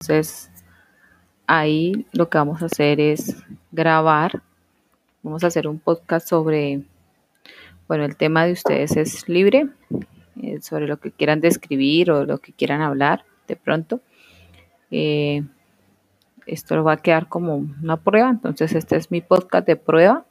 Entonces, ahí lo que vamos a hacer es grabar. Vamos a hacer un podcast sobre, bueno, el tema de ustedes es libre, eh, sobre lo que quieran describir o lo que quieran hablar de pronto. Eh, esto va a quedar como una prueba, entonces este es mi podcast de prueba